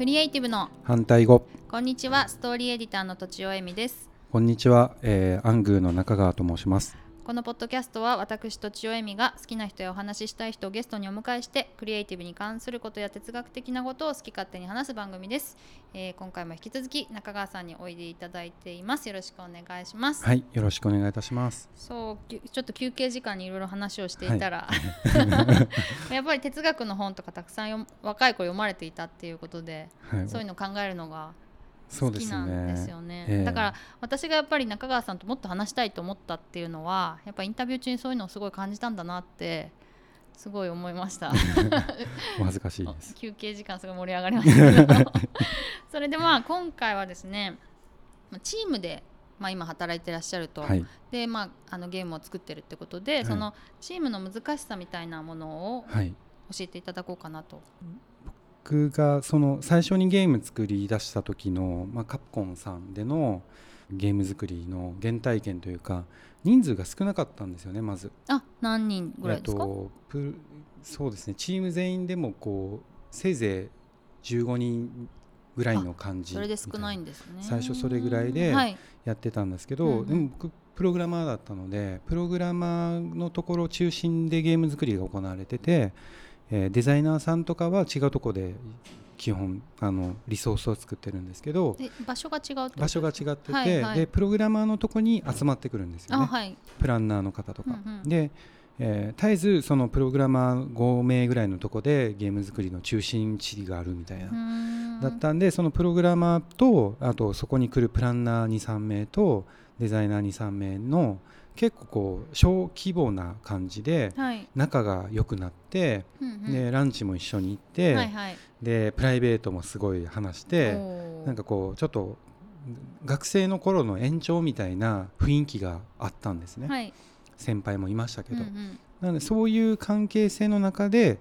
クリエイティブの。反対語。こんにちは。ストーリーエディターのとちおえみです。こんにちは、えー、アングーの中川と申しますこのポッドキャストは私とちおえみが好きな人やお話ししたい人をゲストにお迎えしてクリエイティブに関することや哲学的なことを好き勝手に話す番組です、えー今回も引き続き中川さんにおいでいただいています。よろしくお願いします、はいよろしくお願いいたします。そうちょっと休憩時間にいろいろ話をしていたら、やっぱり哲学の本とかたくさん読若い子読まれていたっていうことではい。そういうのを考えるのが好きなんですねよね。ええ。だから私がやっぱり中川さんともっと話したいと思ったっていうのはやっぱインタビュー中にそういうのをすごい感じたんだなってすごい思いました。お恥ずかしいです。休憩時間すごい盛り上がりましたけど。それでまあ今回はですねまあチームでまあ今働いてらっしゃると、はい。でまああのゲームを作ってるってことで、い。そのチームの難しさみたいなものをはい。教えていただこうかなと。僕がその最初にゲーム作り出した時の、まあ、カプコンさんでのゲーム作りの原体験というか人数が少なかったんですよねまず。あ何人ぐらいですか、そうですねチーム全員でもこうせいぜい15人ぐらいの感じそれで少ないみんですね。最初それぐらいでやってたんですけど、うんうんでも僕プログラマーだったのでプログラマーのところ中心でゲーム作りが行われてて、えーデザイナーさんとかは違うところで基本あのリソースを作ってるんですけどで場所が違う場所が違ってて、はいはい。でプログラマーのとこに集まってくるんですよね、あはい。プランナーの方とか。うんうんで、えー絶えずそのプログラマー5名ぐらいのとこでゲーム作りの中心地理があるみたいな、だったんでそのプログラマーとあとそこに来るプランナー23名とデザイナー23名の結構こう小規模な感じではい。仲が良くなって、でランチも一緒に行って。でプライベートもすごい話してなんかこうちょっと学生の頃の延長みたいな雰囲気があったんですね、はい。先輩もいましたけど、なのでそういう関係性の中で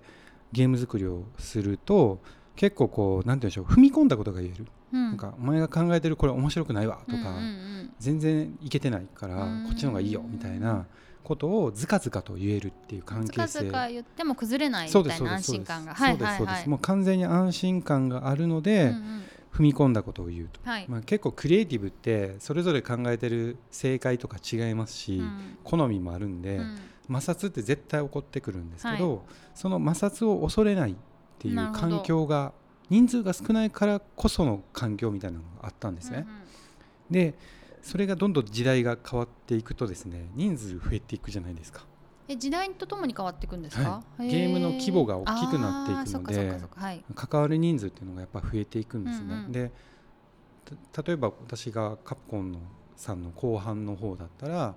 ゲーム作りをすると結構こうなんて言うんでしょう踏み込んだことが言える、うん。なんかお前が考えてるこれ面白くないわとか、うんうんうん。全然いけてないからうんこっちの方がいいよみたいなことをずかずかと言えるっていう関ず係性。かずか言っても崩れないみたいな安ですそうです心感が。そうですそうです。もう完全に安心感があるので、うんうん。踏み込んだことを言うと、はい。まあ、結構クリエイティブってそれぞれ考えてる正解とか違いますし、うん。好みもあるんで、うん。摩擦って絶対起こってくるんですけど、はその摩擦を恐れないっていう環境が人数が少ないからこその環境みたいなのがあったんですね。うんうん。でそれがどんどん時代が変わっていくとですね人数増えていくじゃないですか。え時代とともに変わっていくんですか、はい。へゲームの規模が大きくなっていくのではい。関わる人数っていうのがやっぱ増えていくんですね。うんうん。でた例えば私がカプコンのさんの後半の方だったら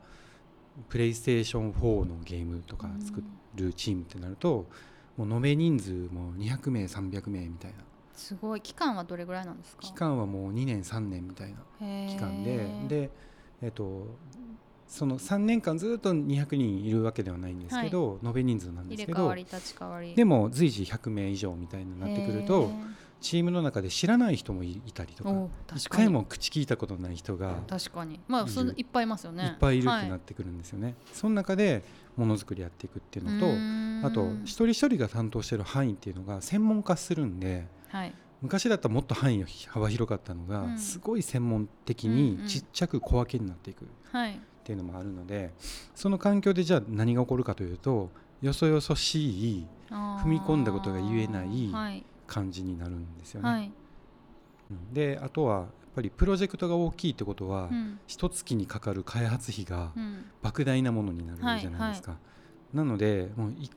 プレイステーション4のゲームとか作るチームってなると、もう延べ人数も200名300名みたいなすごい。期間はどれぐらいなんですか？期間はもう2年3年みたいな期期間でで、えっとその3年間ずっと200人いるわけではないんですけど、延べ人数なんですけどでも随時100名以上みたいになってくるとチームの中で知らない人もいいたりとかお一回も口聞いたことない人が確かに。まあそのいっぱいいますよね。いっぱいいるってなはってくるんですよね。その中でものづくりやっていくっていうのとあと一人一人が担当してる範囲っていうのが専門化するんではい。昔だったらもっと範囲が幅広かったのが、うん。すごい専門的うんにうん。ちっちゃく小分けになっていくっはい。ていうのもあるのでその環境でじゃあ何が起こるかというとよそよそしい踏踏み込んだことが言えないはい。感じになるんですよね。はい。うん。であとはやっぱりプロジェクトが大きいってことは、うん。一月にかかる開発費がうん。莫大なものになるじゃないですか。なのでもうい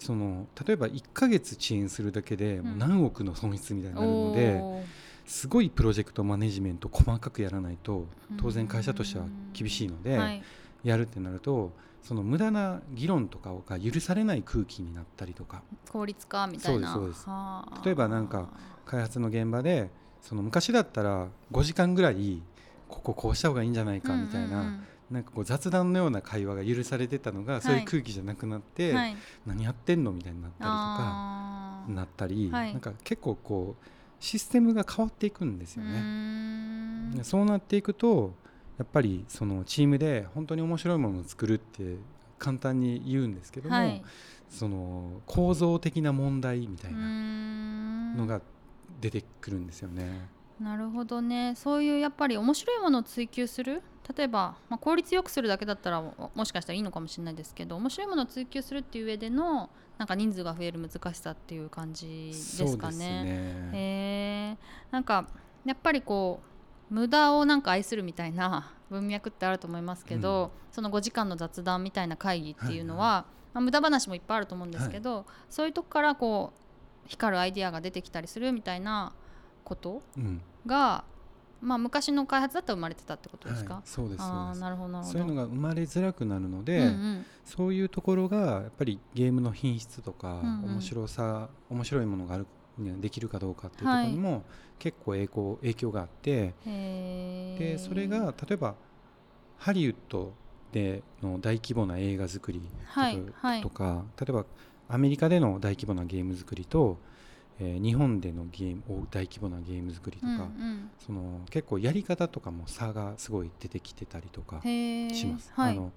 その例えば1ヶ月遅延するだけでもう何億の損失みたいになるので、おー。すごいプロジェクトマネジメント細かくやらないと当然会社としては厳しいので、はい。やるってなるとその無駄な議論とかが許されない空気になったりとか。効率化みたいな。そうですそうです。はあ。例えばなんか開発の現場でその昔だったら5時間ぐらいこここうした方がいいんじゃないかみたいな、うんうんなんかこう雑談のような会話が許されてたのが、そういう空気じゃなくなって、うんはい。何やってんのみたいになったりとかなったり、はい。なんか結構こうシステムが変わっていくんですよね。そうなっていくとやっぱりそのチームで本当に面白いものを作るって簡単に言うんですけども、はい。その構造的な問題みたいうなのが出てくるんですよね。なるほどね。そういうやっぱり面白いものを追求する？例えば、まあ、効率よくするだけだったらももしかしたらいいのかもしれないですけど面白いものを追求するっていう上でのなんか人数が増える難しさっていう感じですかね。そうですね。へー。なんかやっぱりこう無駄をなんか愛するみたいな 文脈ってあると思いますけど、その5時間の雑談みたいな会議っていうのは、まあ、無駄話もいっぱいあると思うんですけど、そういうとこからこう光るアイディアが出てきたりするみたいなこと？うんが、まあ、昔の開発だったら生まれてたってことですか、はい、そうですそうあなるほどそういうのが生まれづらくなるので、うんうん。そういうところがやっぱりゲームの品質とか、うんうん。面白さ面白いものがあるできるかどうかっていうところにも結構影響影響があってでそれが例えばハリウッドでの大規模な映画作りはいとか,、はいとか例えばアメリカでの大規模なゲーム作りと、えー日本でのゲーム大規模なゲーム作りとか、うんうん。その結構やり方とかも差がすごい出てきてたりとかします。はい。あの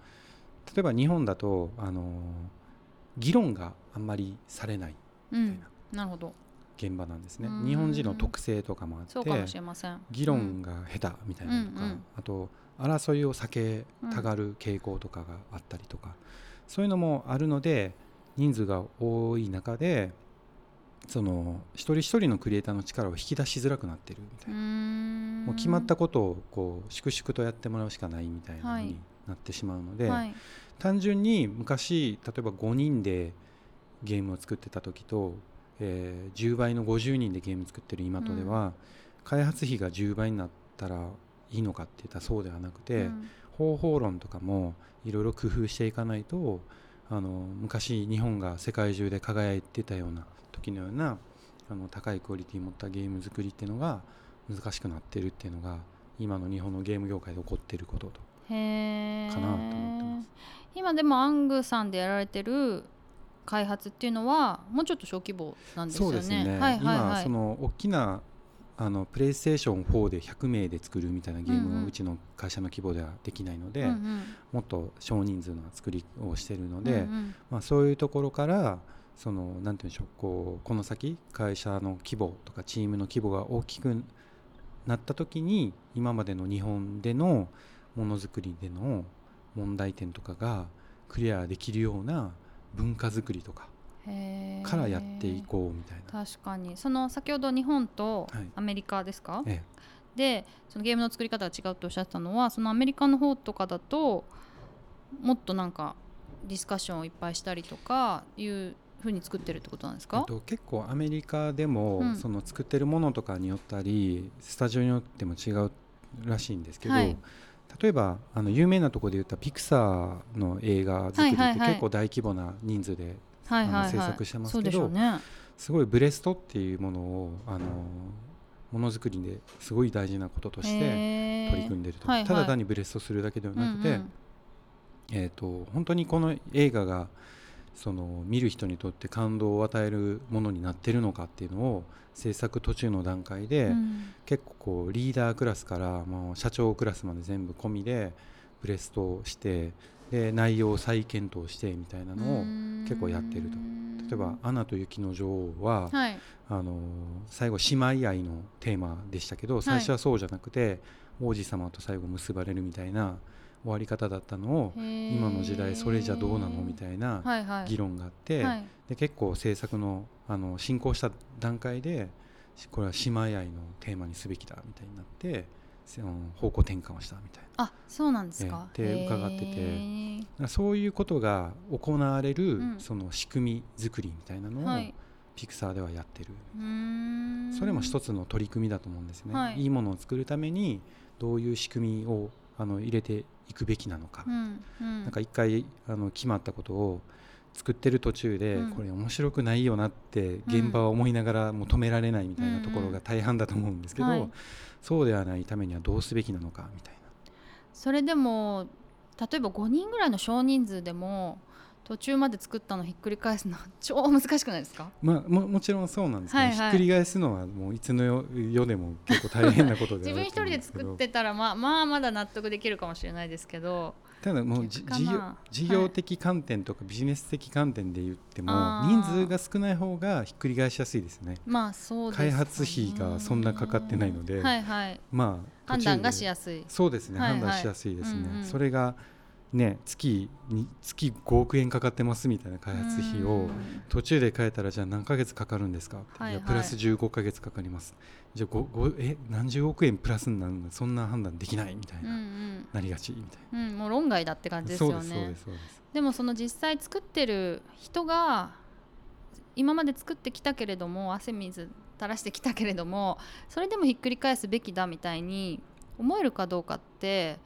例えば日本だとあの議論があんまりされないうん、なるほど。現場なんですね。日本人の特性とかもあって議論が下手みたいなのとか、うんうん。あと争いを避けたがる傾向とかがあったりとか、そういうのもあるので人数が多い中でその一人一人のクリエイターの力を引き出しづらくなってるみたいな、ももう決まったことをこう粛々とやってもらうしかないみたいなになってしまうので、はい。単純に昔例えば5人でゲームを作ってた時と、えー10倍の50人でゲーム作ってる今とでは、開発費が10倍になったらいいのかって言ったらそうではなくて、うん。方法論とかもいろいろ工夫していかないとあの昔日本が世界中で輝いてたような時のようなあの高いクオリティを持ったゲーム作りっていうのが難しくなってるっていうのが今の日本のゲーム業界で起こっていることと。へー。かなと思ってます。今でもアングさんでやられてる開発っていうのはもうちょっと小規模なんですよね。そうですね、はいはいはい。今その大きなあのプレイステーション4で100名で作るみたいなゲームをうちの会社の規模ではできないので、うんうん。もっと少人数の作りをしているので、うんうん。まあ、そういうところからそのなんて言うんでしょうこうこの先会社の規模とかチームの規模が大きくなった時に今までの日本でのものづくりでの問題点とかがクリアできるような文化づくりとかからやっていこうみたいな。確かに。その先ほど日本とはい。アメリカですか、え。でそのゲームの作り方が違うとおっしゃってたのはそのアメリカの方とかだともっとなんかディスカッションをいっぱいしたりとかいうふうに作ってるってことなんですか、えっと、結構アメリカでも、うん。その作ってるものとかによったりスタジオによっても違うらしいんですけど、はい。例えばあの有名なところで言ったピクサーの映画作りって結構大規模な人数ではいはい制作してますけどね。すごいブレストっていうものをあのものづくりですごい大事なこととして取り組んでると、はいはい。ただ単にブレストするだけではなくて、うんうん。えー、と本当にこの映画がその見る人にとって感動を与えるものになってるのかっていうのを制作途中の段階で、うん。結構こうリーダークラスからもう社長クラスまで全部込みでブレストをしてで内容を再検討してみたいなのを結構やってると。例えば「アナと雪の女王は」はい。あの最後姉妹愛のテーマでしたけど最初はそうじゃなくて、王子様と最後結ばれるみたいな終わり方だったのを今の時代それじゃどうなのみたいなはいはい。議論があって、はい。で結構制作のあの進行した段階でしこれは姉妹愛のテーマにすべきだみたいになって方向転換をしたみたいあそうなんですか。ええ。って伺ってて。そういうことが行われる、うん。その仕組み作りみたいなのを、はい。ピクサーではやってる。それも一つの取り組みだと思うんですね、はい。い、いものを作るためにどういう仕組みをあの入れていくべきなのか、うんうん。なんか一回あの決まったことを作ってる途中で、うん。これ面白くないよなって現場は思いながらもう止められないみたいなところが大半だと思うんですけど、はい。そうではないためにはどうすべきなのかみたいな。それでも例えば5人ぐらいの少人数でも途中まで作ったのひっくり返すの 超難しくないですか？まあももちろんそうなんですけど、はいはい。ひっくり返すのはもういつの世世でも結構大変なことで自分一人で作ってたらまあまあまだ納得できるかもしれないですけど。ただもう事業な事業的観点とかビジネス的観点で言ってもあー。人数が少ない方がひっくり返しやすいですね。まあそうですかね。開発費がそんなかかってないのではいはい。まあ判断がしすやすい。そうですね、はいはい。判断しやすいですね、うんうん。それがね月に月5億円かかってますみたいな開発費をうん。途中で変えたらじゃあ何ヶ月かかるんですか？って、はいはい。じゃあプラス15ヶ月かかります。じゃあごごえ何十億円プラスになるの？そんな判断できないみたいうんうな、ん。なりがちみたいうん、もう論外だって感じなですよそうですそうねです。そうです。でもその実際作ってる人が今まで作ってきたけれども汗水垂らしてきたけれどもそれでもひっくり返すべきだみたいに思えるかどうかって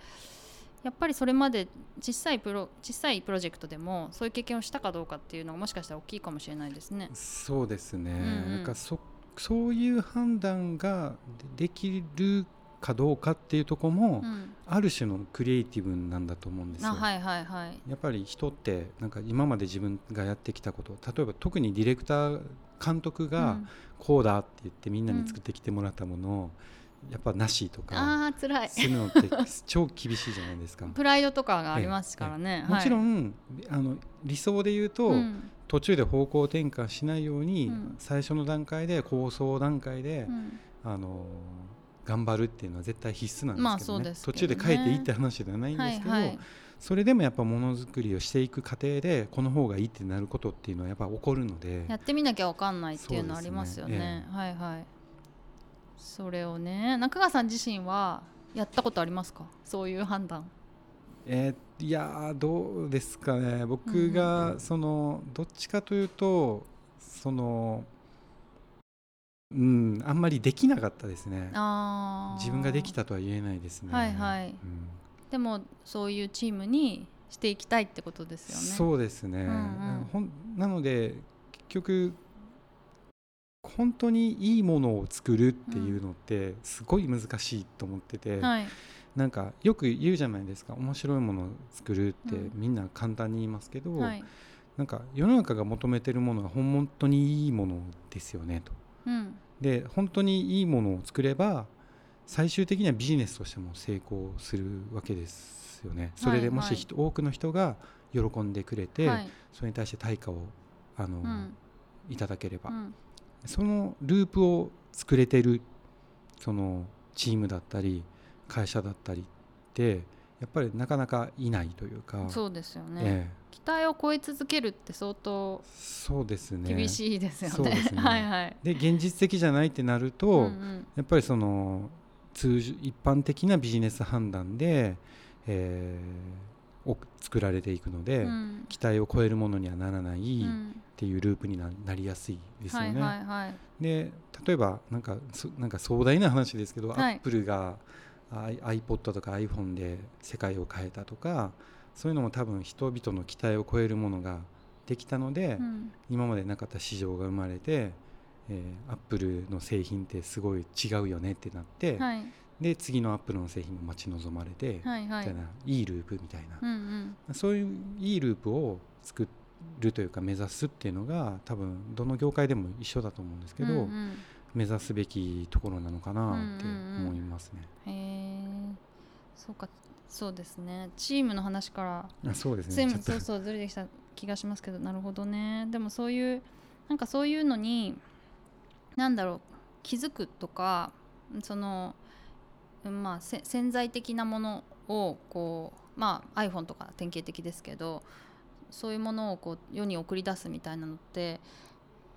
やっぱりそれまで小さいプロ小さいプロジェクトでもそういう経験をしたかどうかっていうのがもしかしたら大きいかもしれないですね。そうですね、うんうんなんかそそういう判断がでできるかどうかっていうところも、うん、ある種のクリエイティブなんだと思うんですよ。あはいはいはい。やっぱり人ってなんか今まで自分がやってきたこと例えば特にディレクター監督がこうだって言ってみんなに作ってきてもらったものを、やっぱなしとうん、かああ辛い。するのって超厳しいじゃないですか。プライドとかがありますからね。もちろはいん、あの理想で言うと、うん。途中で方向転換しないように、うん。最初の段階で構想段階で、うん。あの頑張るっていうのは絶対必須なんまあですけどね,、そうですけどね。途中で変えていいって話ではないんですけど、はいはい。それでもやっぱものづくりをしていく過程でこの方がいいってなることっていうのはやっぱ起こるので。やってみなきゃわかんないっていうのありますよね。そうですね。はいはいそれをね中川さん自身はやったことありますか？そういう判断。えーいやーどうですかね。僕がそのどっちかというとそのうんあんまりできなかったですね。自分ができたとは言えないですね。はいはい。うん。でもそういうチームにしていきたいってことですよね。そうですね、んうん。ほんなので結局本当にいいものを作るっていうのってすごい難しいと思ってて、はい。なんかよく言うじゃないですか面白いものを作るってうん。みんな簡単に言いますけど、はい。なんか世の中が求めてるものは本当にいいものですよねと。うん。で本当にいいものを作れば最終的にはビジネスとしても成功するわけですよね。それでもし人、多くの人が喜んでくれて、はい。それに対して対価をあの、うん。いただければ、うんそのループを作れてるそのチームだったり会社だったりってやっぱりなかなかいないというか。そうですよね、ええ。期待を超え続けるって相当そうですね。厳しいですよね。はいはい。で現実的じゃないってなると、うんうん。やっぱりその通常一般的なビジネス判断で、えーを作られていくので、うん。期待を超えるものにはならないっうん。ていうループにななりやすいですよね。はいはいはい。で例えばなんかそなんか壮大な話ですけど、はい。アップルが iPod とか iPhone で世界を変えたとかそういうのも多分人々の期待を超えるものができたので、うん。今までなかった市場が生まれて、えー、アップルの製品ってすごい違うよねってなって、はいで次のアップルの製品も待ち望まれて、はいはい。みたいないいループみたいな、うんうん。そういういいループを作るというか目指すっていうのが多分どの業界でも一緒だと思うんですけど、うんうん。目指すべきところなのかなって思いますね。へえそうか。そうですね。チームの話からあそうです全ね。そうそうずれてきた気がしますけど。なるほどね。でもそういうなんかそういうのになんだろう。気づくとかそのうんまあせ潜在的なものをこうまあ iPhone とか典型的ですけどそういうものをこう世に送り出すみたいなのって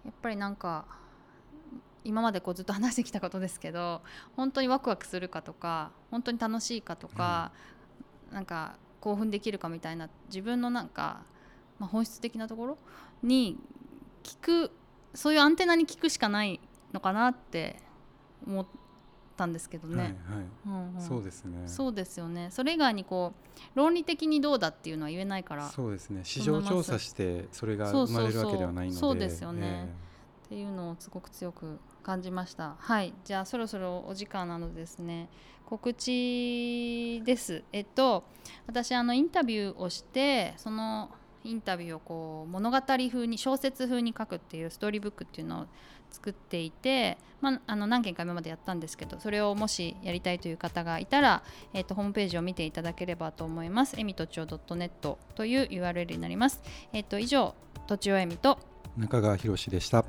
やっぱりなんか今までこうずっと話してきたことですけど本当にワクワクするかとか本当に楽しいかとか、なんか興奮できるかみたいな自分のなんか、まあ、本質的なところに聞くそういうアンテナに聞くしかないのかなって思ったんですけどね。そうですね。そうですよね。それ以外にこう論理的にどうだっていうのは言えないからっそうですね。市場調査してそれが生まれるわけではないので、そうですよね。えていうのをすごく強く感じました。はい。じゃあそろそろお時間なのでですね。告知です。えっと私あのインタビューをしてそのインタビューをこう物語風に小説風に書くっていうストーリーブックっていうのを作っていて、まあ、あの何件か今までやったんですけどそれをもしやりたいという方がいたら、えー、とホームページを見ていただければと思いますえみとちお .net という URL になります、えー、と以上とちおえみと中川博でした。